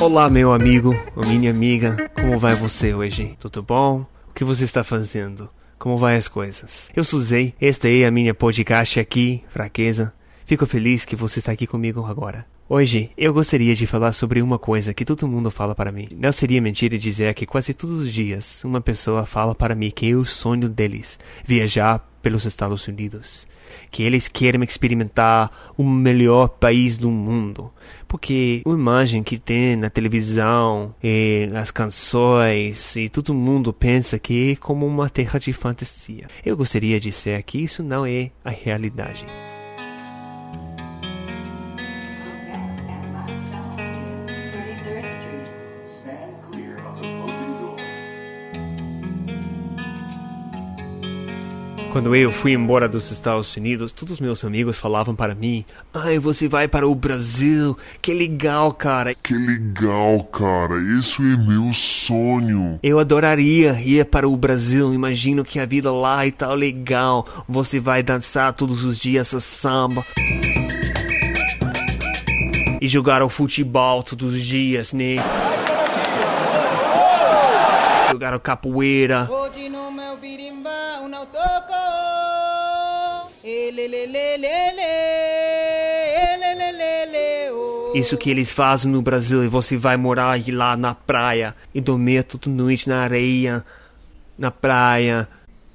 Olá, meu amigo ou minha amiga, como vai você hoje? Tudo bom? O que você está fazendo? Como vai as coisas? Eu sou Zé, esta é a minha podcast aqui, Fraqueza. Fico feliz que você está aqui comigo agora. Hoje eu gostaria de falar sobre uma coisa que todo mundo fala para mim. Não seria mentira dizer que quase todos os dias uma pessoa fala para mim que é o sonho deles viajar pelos Estados Unidos, que eles querem experimentar o melhor país do mundo, porque a imagem que tem na televisão e as canções e todo mundo pensa que é como uma terra de fantasia. Eu gostaria de dizer que isso não é a realidade. Quando eu fui embora dos Estados Unidos, todos os meus amigos falavam para mim: Ai, você vai para o Brasil, que legal, cara. Que legal, cara, isso é meu sonho. Eu adoraria ir para o Brasil, imagino que a vida lá é tão legal. Você vai dançar todos os dias a samba. E jogar o futebol todos os dias, né? Jogar o capoeira. Autoco. Elelelelele, elelelele, oh. Isso que eles fazem no Brasil e você vai morar lá na praia e dormir toda noite na areia, na praia.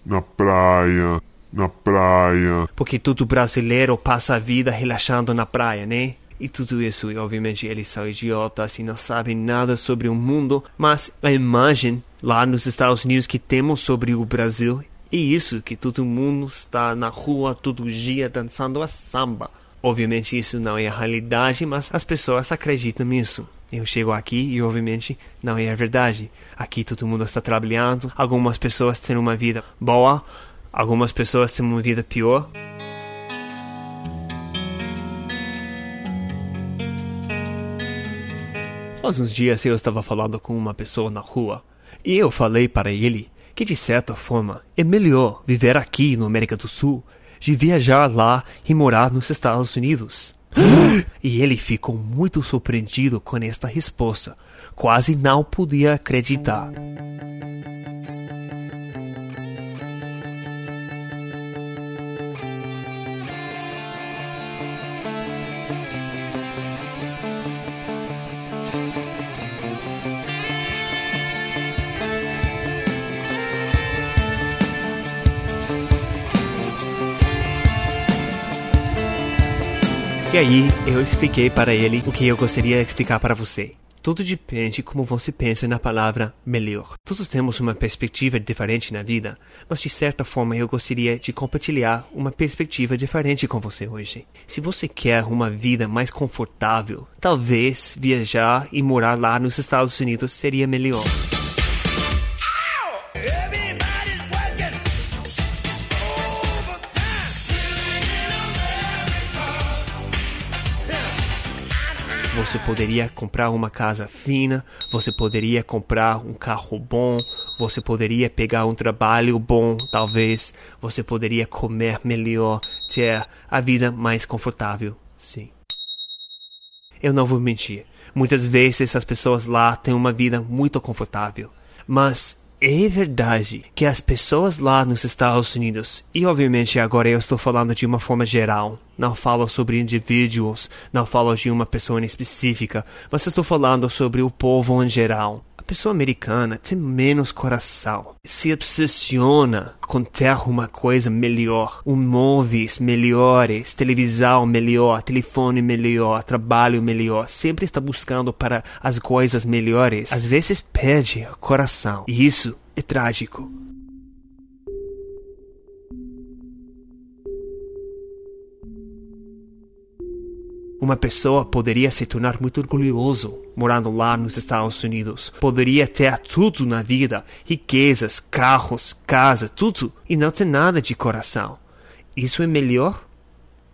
Na praia, na praia. Porque todo brasileiro passa a vida relaxando na praia, né? E tudo isso, e obviamente eles são idiotas e não sabem nada sobre o mundo, mas a imagem lá nos Estados Unidos que temos sobre o Brasil é isso que todo mundo está na rua todo dia dançando a samba. Obviamente isso não é a realidade, mas as pessoas acreditam nisso. Eu chego aqui e obviamente não é a verdade. Aqui todo mundo está trabalhando, algumas pessoas têm uma vida boa, algumas pessoas têm uma vida pior. Faz uns dias eu estava falando com uma pessoa na rua e eu falei para ele que de certa forma é melhor viver aqui no América do Sul de viajar lá e morar nos Estados Unidos. e ele ficou muito surpreendido com esta resposta, quase não podia acreditar. E aí, eu expliquei para ele o que eu gostaria de explicar para você. Tudo depende como você pensa na palavra melhor. Todos temos uma perspectiva diferente na vida, mas de certa forma eu gostaria de compartilhar uma perspectiva diferente com você hoje. Se você quer uma vida mais confortável, talvez viajar e morar lá nos Estados Unidos seria melhor. Você poderia comprar uma casa fina, você poderia comprar um carro bom, você poderia pegar um trabalho bom, talvez, você poderia comer melhor, ter a vida mais confortável, sim. Eu não vou mentir. Muitas vezes as pessoas lá têm uma vida muito confortável, mas é verdade que as pessoas lá nos Estados Unidos, e obviamente agora eu estou falando de uma forma geral, não falo sobre indivíduos, não falo de uma pessoa específica, mas estou falando sobre o povo em geral. A pessoa americana tem menos coração, se obsessiona com ter uma coisa melhor, um móveis melhores, televisão melhor, telefone melhor, trabalho melhor, sempre está buscando para as coisas melhores. Às vezes perde o coração, e isso é trágico. Uma pessoa poderia se tornar muito orgulhoso morando lá nos Estados Unidos. Poderia ter tudo na vida: riquezas, carros, casa, tudo, e não ter nada de coração. Isso é melhor?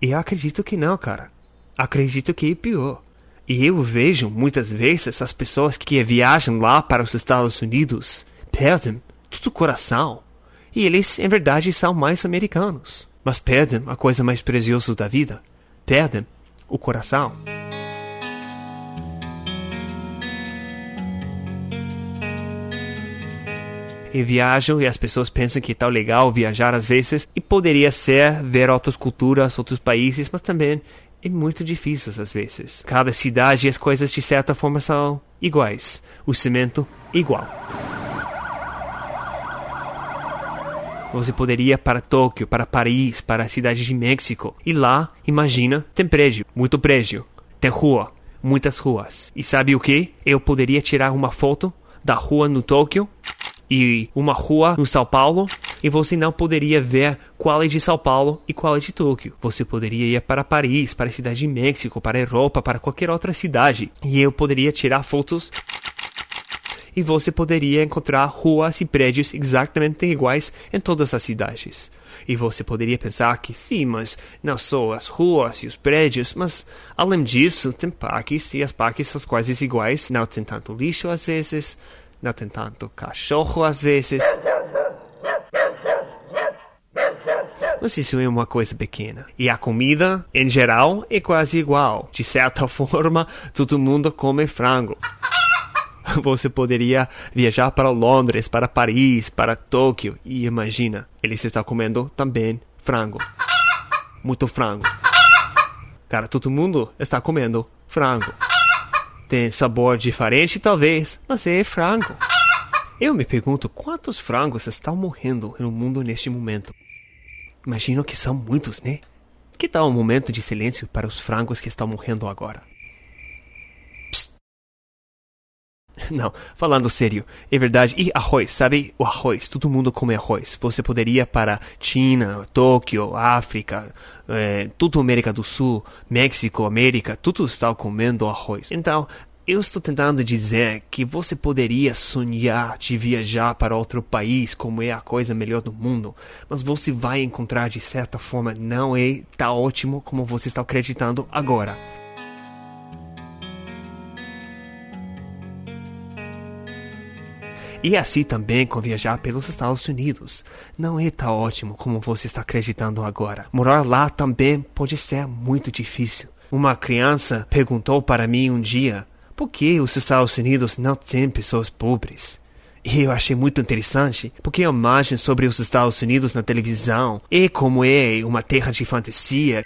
Eu acredito que não, cara. Acredito que é pior. E eu vejo muitas vezes as pessoas que viajam lá para os Estados Unidos perdem todo o coração. E eles, em verdade, são mais americanos. mas perdem a coisa mais preciosa da vida. Perdem o coração. E viajam e as pessoas pensam que é tão legal viajar às vezes e poderia ser ver outras culturas, outros países, mas também é muito difícil às vezes. Cada cidade as coisas de certa forma são iguais. O cimento igual. Você poderia ir para Tóquio, para Paris, para a cidade de México. E lá, imagina, tem prédio, muito prédio. Tem rua, muitas ruas. E sabe o que? Eu poderia tirar uma foto da rua no Tóquio e uma rua no São Paulo e você não poderia ver qual é de São Paulo e qual é de Tóquio. Você poderia ir para Paris, para a cidade de México, para a Europa, para qualquer outra cidade. E eu poderia tirar fotos e você poderia encontrar ruas e prédios exatamente iguais em todas as cidades. E você poderia pensar que sim, mas não só as ruas e os prédios, mas além disso, tem parques e as parques são quase iguais. Não tem tanto lixo às vezes, não tem tanto cachorro às vezes. Mas isso é uma coisa pequena. E a comida, em geral, é quase igual. De certa forma, todo mundo come frango. Você poderia viajar para Londres, para Paris, para Tóquio e imagina, eles estão comendo também frango. Muito frango. Cara, todo mundo está comendo frango. Tem sabor diferente, talvez, mas é frango. Eu me pergunto quantos frangos estão morrendo no mundo neste momento. Imagino que são muitos, né? Que tal um momento de silêncio para os frangos que estão morrendo agora? Não, falando sério, é verdade. E arroz, sabe? O arroz, todo mundo come arroz. Você poderia para China, Tóquio, África, é, tudo América do Sul, México, América, tudo está comendo arroz. Então, eu estou tentando dizer que você poderia sonhar de viajar para outro país como é a coisa melhor do mundo, mas você vai encontrar de certa forma não é tão ótimo como você está acreditando agora. E assim também com viajar pelos Estados Unidos. Não é tão ótimo como você está acreditando agora. Morar lá também pode ser muito difícil. Uma criança perguntou para mim um dia por que os Estados Unidos não têm pessoas pobres. E eu achei muito interessante, porque a imagem sobre os Estados Unidos na televisão é como é uma terra de fantasia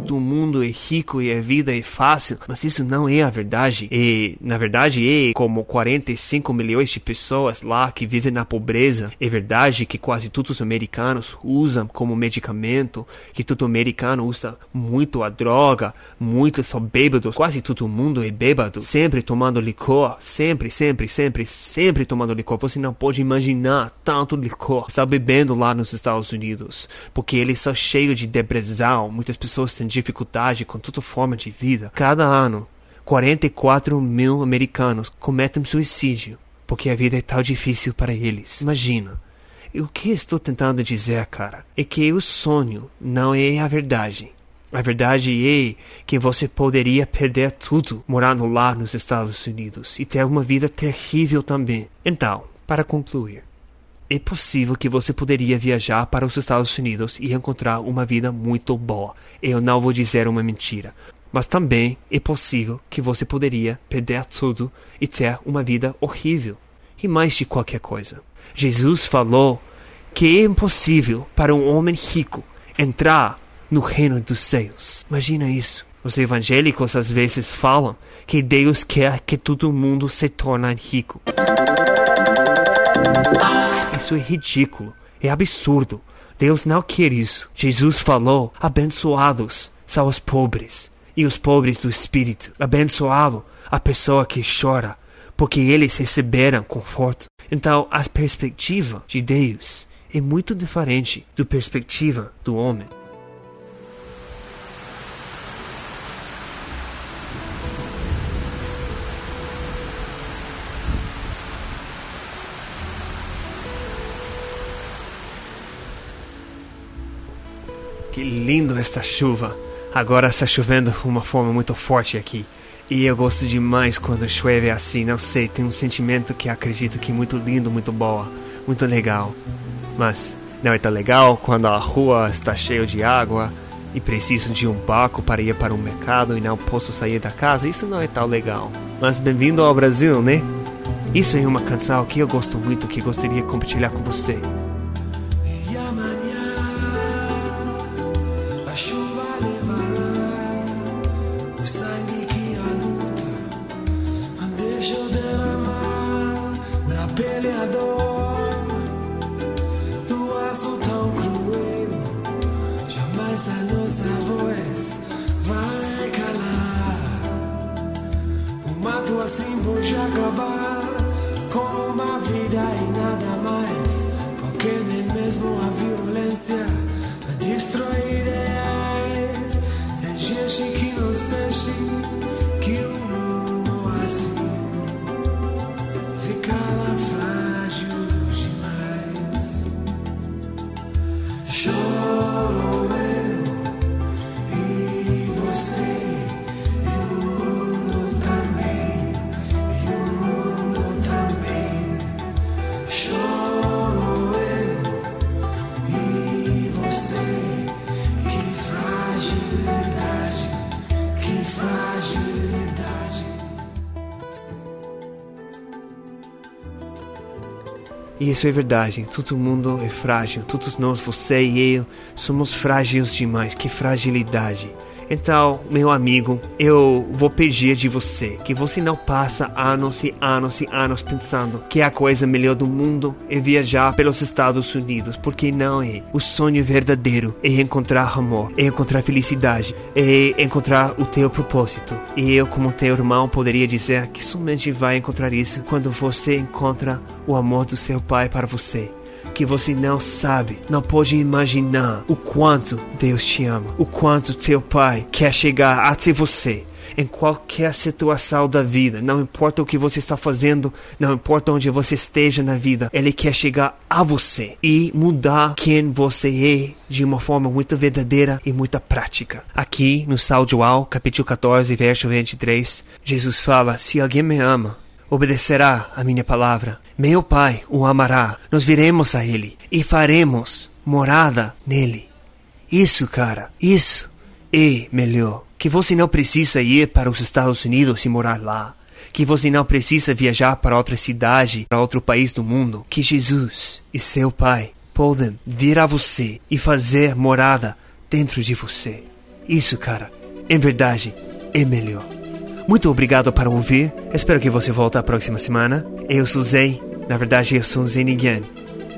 todo mundo é rico e a vida é fácil, mas isso não é a verdade. E, na verdade, é como 45 milhões de pessoas lá que vivem na pobreza. É verdade que quase todos os americanos usam como medicamento, que todo americano usa muito a droga, muitos são bêbados, quase todo mundo é bêbado, sempre tomando licor, sempre, sempre, sempre, sempre tomando licor. Você não pode imaginar tanto licor está bebendo lá nos Estados Unidos, porque eles são cheios de depressão, muitas pessoas têm dificuldade com toda forma de vida. Cada ano, 44 mil americanos cometem suicídio porque a vida é tão difícil para eles. Imagina. E o que estou tentando dizer, cara, é que o sonho não é a verdade. A verdade é que você poderia perder tudo morando lá nos Estados Unidos e ter uma vida terrível também. Então, para concluir, é possível que você poderia viajar para os Estados Unidos e encontrar uma vida muito boa. Eu não vou dizer uma mentira. Mas também é possível que você poderia perder tudo e ter uma vida horrível. E mais de qualquer coisa. Jesus falou que é impossível para um homem rico entrar no reino dos céus. Imagina isso. Os evangélicos às vezes falam que Deus quer que todo mundo se torne rico. Isso é ridículo, é absurdo. Deus não quer isso. Jesus falou: abençoados são os pobres e os pobres do espírito. Abençoado a pessoa que chora, porque eles receberam conforto. Então, a perspectiva de Deus é muito diferente da perspectiva do homem. Que lindo esta chuva. Agora está chovendo uma forma muito forte aqui. E eu gosto demais quando chove assim, não sei, tem um sentimento que acredito que é muito lindo, muito boa, muito legal. Mas não é tão legal quando a rua está cheia de água e preciso de um barco para ir para o mercado e não posso sair da casa. Isso não é tão legal. Mas bem-vindo ao Brasil, né? Isso é uma canção que eu gosto muito, que gostaria de compartilhar com você. soñador. E isso é verdade. Todo mundo é frágil. Todos nós, você e eu, somos frágeis demais. Que fragilidade. Então, meu amigo, eu vou pedir de você que você não passa anos e anos e anos pensando que a coisa melhor do mundo é viajar pelos Estados Unidos, porque não é. O sonho verdadeiro é encontrar amor, é encontrar felicidade, é encontrar o teu propósito. E eu, como teu irmão, poderia dizer que somente vai encontrar isso quando você encontra o amor do seu pai para você que você não sabe, não pode imaginar o quanto Deus te ama, o quanto teu pai quer chegar até você. Em qualquer situação da vida, não importa o que você está fazendo, não importa onde você esteja na vida, Ele quer chegar a você e mudar quem você é de uma forma muito verdadeira e muito prática. Aqui no Salmo João, capítulo 14, verso 23, Jesus fala: Se alguém me ama, obedecerá a minha palavra. Meu Pai o amará, nós viremos a Ele e faremos morada nele. Isso, cara, isso é melhor. Que você não precisa ir para os Estados Unidos e morar lá. Que você não precisa viajar para outra cidade, para outro país do mundo. Que Jesus e seu Pai podem vir a você e fazer morada dentro de você. Isso, cara, em verdade, é melhor. Muito obrigado para ouvir. Espero que você volte a próxima semana. Eu sou Zay. Na verdade, eu sou Zay Ninguém.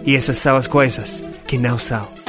E essas são as coisas que não são.